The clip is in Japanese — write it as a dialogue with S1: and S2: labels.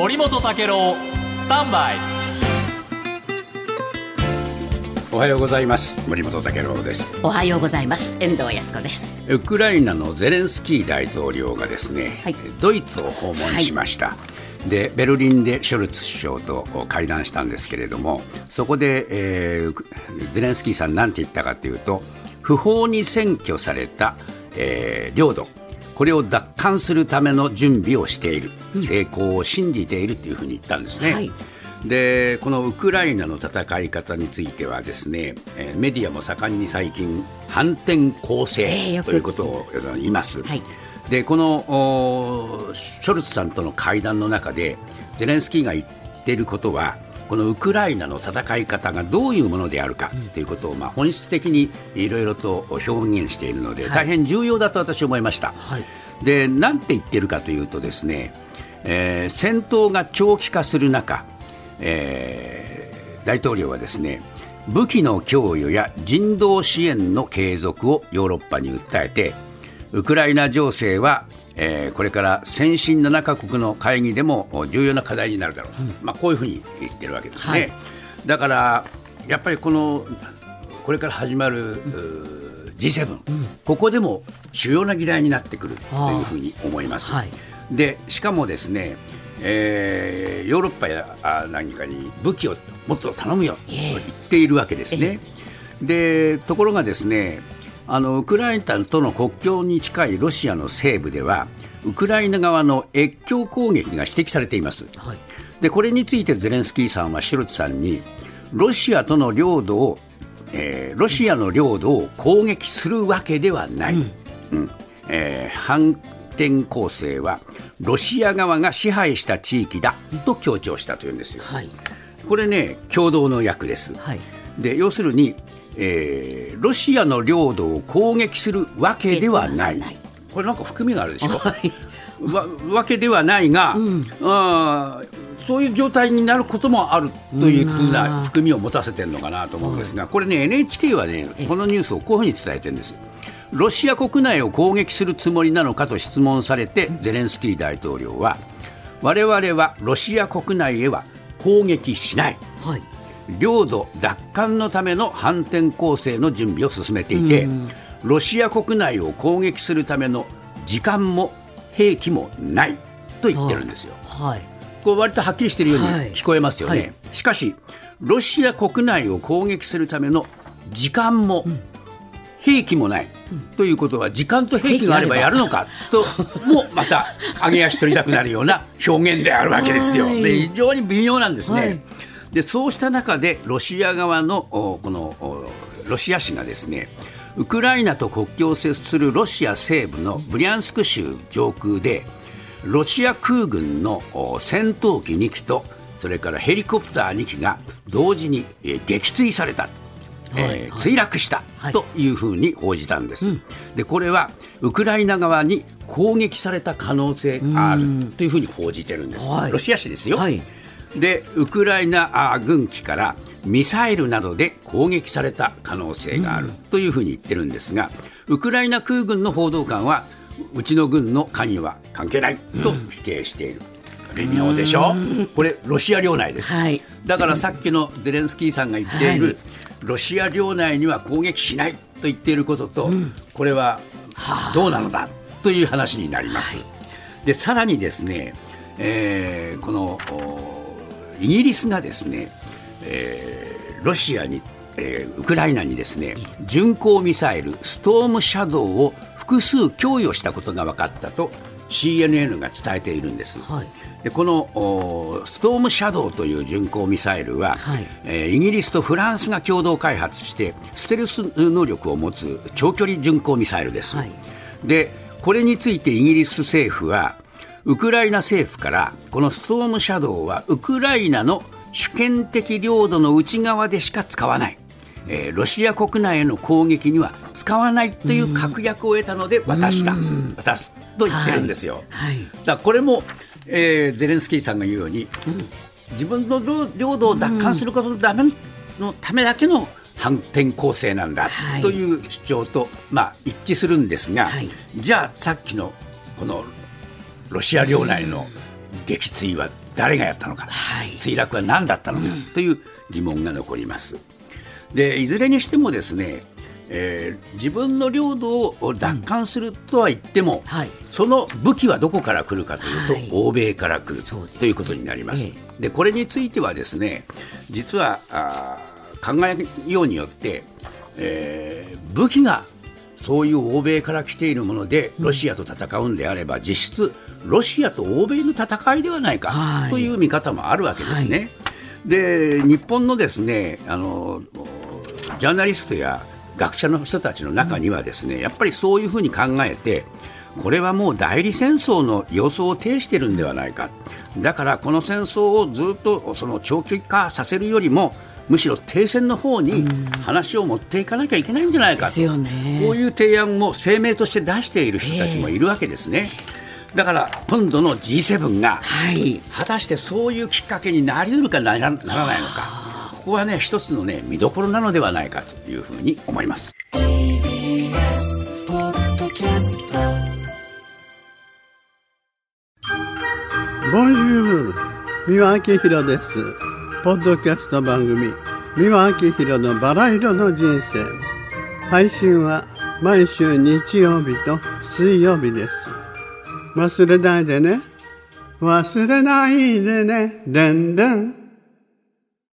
S1: 森本武郎スタンバイ。
S2: おはようございます。森本武郎です。
S3: おはようございます。遠藤康子です。
S2: ウクライナのゼレンスキー大統領がですね、
S3: はい。
S2: ドイツを訪問しました、でベルリンでショルツ首相と会談したんですけれどもそこで、えーゼレンスキーさんなんて言ったかというと不法に占拠された、えー領土これを奪還するための準備をしている、成功を信じているというふうに言ったんですね。
S3: はい。
S2: でこのウクライナの戦い方についてはですね、えーメディアも盛んに最近反転攻勢ということを言います。
S3: はい。
S2: でこのおショルツさんとの会談の中でゼレンスキーが言っていることはこのウクライナの戦い方がどういうものであるかということを、まあ、本質的にいろいろと表現しているので、大変重要だと私は思いました。
S3: はい。
S2: でなんて言ってるかというとですね、えー戦闘が長期化する中、えー大統領はですね武器の供与や人道支援の継続をヨーロッパに訴えてウクライナ情勢は、えーこれから先進7カ国の会議でも重要な課題になるだろう、まあ、こういうふうに言ってるわけですね。
S3: はい。
S2: だからやっぱりこのこれから始まる、うー G7、ここでも主要な議題になってくるというふうに思います。
S3: はい。
S2: でしかもですね、えーヨーロッパやあ何かに武器をもっと頼むよと言っているわけですね。でところがですねあのウクライナとの国境に近いロシアの西部ではウクライナ側の越境攻撃が指摘されています。
S3: はい
S2: でこれについてゼレンスキーさんはシュルツさんにロシアとの領土を、えーロシアの領土を攻撃するわけではない、うんえー反転攻勢はロシア側が支配した地域だと強調したというんですよ。
S3: はい
S2: これね共同の訳です。
S3: はい
S2: で要するに、えーロシアの領土を攻撃するわけではない。これなんか含みがあるでしょ、
S3: はい。
S2: わわけではないが、あーそういう状態になることもあるというふうな含みを持たせてるのかなと思うんですが、これね NHK はねこのニュースをこういうふうに伝えてるんです。ロシア国内を攻撃するつもりなのかと質問されてゼレンスキー大統領は我々はロシア国内へは攻撃しない。
S3: はい
S2: 領土奪還のための反転攻勢の準備を進めていて、ロシア国内を攻撃するための時間も兵器もないと言ってるんですよ。
S3: はい
S2: こう割とはっきりしているように
S3: はい
S2: 聞こえますよね。
S3: はい
S2: しかし、ロシア国内を攻撃するための時間も、兵器もない、ということは時間と兵器があればやるのかともまた上げ足取りたくなるような表現であるわけですよ。
S3: はい
S2: で非常に微妙なんですね。
S3: はい
S2: でそうした中でロシア側のおこのおロシア紙がですねウクライナと国境を接するロシア西部のブリャンスク州上空でロシア空軍のお戦闘機2機とそれからヘリコプター2機が同時にえー撃墜された。えー墜落した。
S3: はい。
S2: というふうに報じたんです、でこれはウクライナ側に攻撃された可能性があるというふうに報じてるんです、
S3: はい。
S2: ロシア紙ですよ、
S3: はい
S2: でウクライナあ軍機からミサイルなどで攻撃された可能性があるというふうに言ってるんですが、ウクライナ空軍の報道官はうちの軍の関与は関係ないと否定している。微妙でしょ？これロシア領内です、
S3: はい。
S2: だからさっきのゼレンスキーさんが言っている、
S3: はい。
S2: ロシア領内には攻撃しないと言っていることと、これはどうなのだ？という話になります。でさらにですね、えーこのおイギリスがですね、えーロシアに、えーウクライナにですね巡航ミサイルストームシャドウを複数供与したことが分かったと CNN が伝えているんです。
S3: はい
S2: でこのおストームシャドウという巡航ミサイルは、
S3: はい
S2: えーイギリスとフランスが共同開発してステルス能力を持つ長距離巡航ミサイルです。
S3: はい
S2: でこれについてイギリス政府はウクライナ政府からこのストームシャドウはウクライナの主権的領土の内側でしか使わない、えーロシア国内への攻撃には使わないという確約を得たので渡した。渡すと言ってるんですよ。
S3: はい。
S2: だからこれも、えーゼレンスキーさんが言うように、自分の領領土を奪還することのためのためだけの反転攻勢なんだ
S3: はい。
S2: という主張と、まあ、一致するんですが、
S3: はい。
S2: じゃあさっきのこのロシア領内の撃墜は誰がやったのか、
S3: はい。
S2: 墜落は何だったのか、という疑問が残ります。でいずれにしてもですね、えー自分の領土を奪還するとは言っても、
S3: はい。
S2: その武器はどこから来るかというと、
S3: はい。
S2: 欧米から来るということになります。
S3: え
S2: でこれについてはですね実はあー考えようによって、えー武器がそういう欧米から来ているものでロシアと戦うんであれば、実質ロシアと欧米の戦いではないか、
S3: はい。
S2: という見方もあるわけですね。で日本のですねあのジャーナリストや学者の人たちの中にはですね、やっぱりそういうふうに考えてこれはもう代理戦争の様相を呈しているんではないか。だからこの戦争をずっとその長期化させるよりもむしろ停戦の方に話を持っていかなきゃいけないんじゃないか
S3: ですよね。
S2: こういう提案も声明として出している人たちもいるわけですね。だから今度の G7 が
S3: はい。
S2: 果たしてそういうきっかけになりうるかならならないのか、ここはね、一つのね、見どころなのではないかというふうに思います。
S4: Bonjour 三輪明宏です。ポッドキャスト番組三輪明宏のバラ色の人生。配信は毎週日曜日と水曜日です忘れないでね。忘れないでね。でんでん。